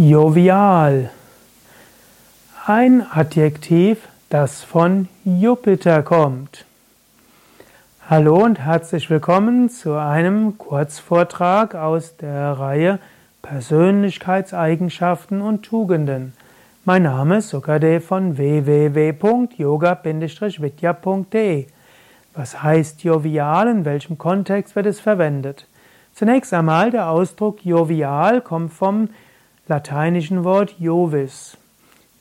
Jovial. Ein Adjektiv, das von Jupiter kommt. Hallo und herzlich willkommen zu einem Kurzvortrag aus der Reihe Persönlichkeitseigenschaften und Tugenden. Mein Name ist Sukade von www.yoga-vidya.de. Was heißt jovial? In welchem Kontext wird es verwendet? Zunächst einmal der Ausdruck jovial kommt vom lateinischen Wort Jovis.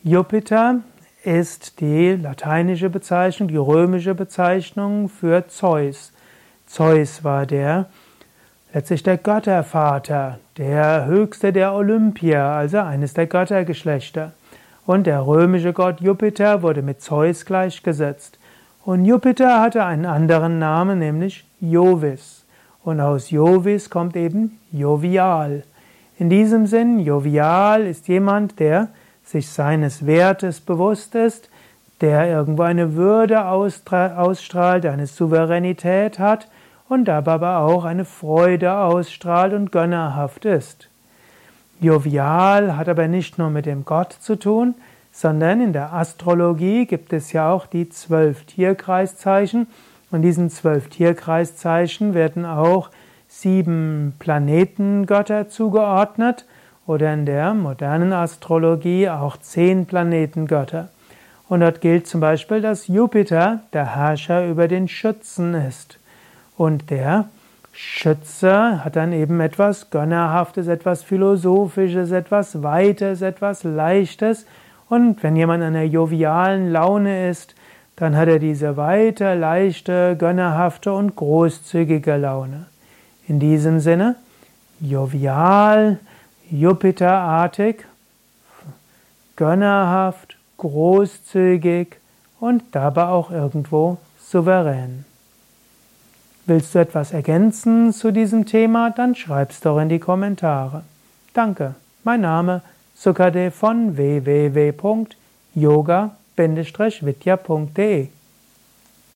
Jupiter ist die lateinische Bezeichnung, die römische Bezeichnung für Zeus. Zeus war der letztlich der Göttervater, der höchste der Olympier, also eines der Göttergeschlechter. Und der römische Gott Jupiter wurde mit Zeus gleichgesetzt. Und Jupiter hatte einen anderen Namen, nämlich Jovis. Und aus Jovis kommt eben Jovial. In diesem Sinn, jovial ist jemand, der sich seines Wertes bewusst ist, der irgendwo eine Würde ausstrahlt, eine Souveränität hat und dabei aber auch eine Freude ausstrahlt und gönnerhaft ist. Jovial hat aber nicht nur mit dem Gott zu tun, sondern in der Astrologie gibt es ja auch die zwölf Tierkreiszeichen und diesen zwölf Tierkreiszeichen werden auch sieben Planetengötter zugeordnet oder in der modernen Astrologie auch zehn Planetengötter. Und dort gilt zum Beispiel, dass Jupiter der Herrscher über den Schützen ist. Und der Schütze hat dann eben etwas Gönnerhaftes, etwas Philosophisches, etwas Weites, etwas Leichtes. Und wenn jemand in einer jovialen Laune ist, dann hat er diese weite, leichte, gönnerhafte und großzügige Laune. In diesem Sinne, jovial, Jupiterartig, gönnerhaft, großzügig und dabei auch irgendwo souverän. Willst du etwas ergänzen zu diesem Thema, dann schreib's doch in die Kommentare. Danke. Mein Name Sukade von www.yoga-vidya.de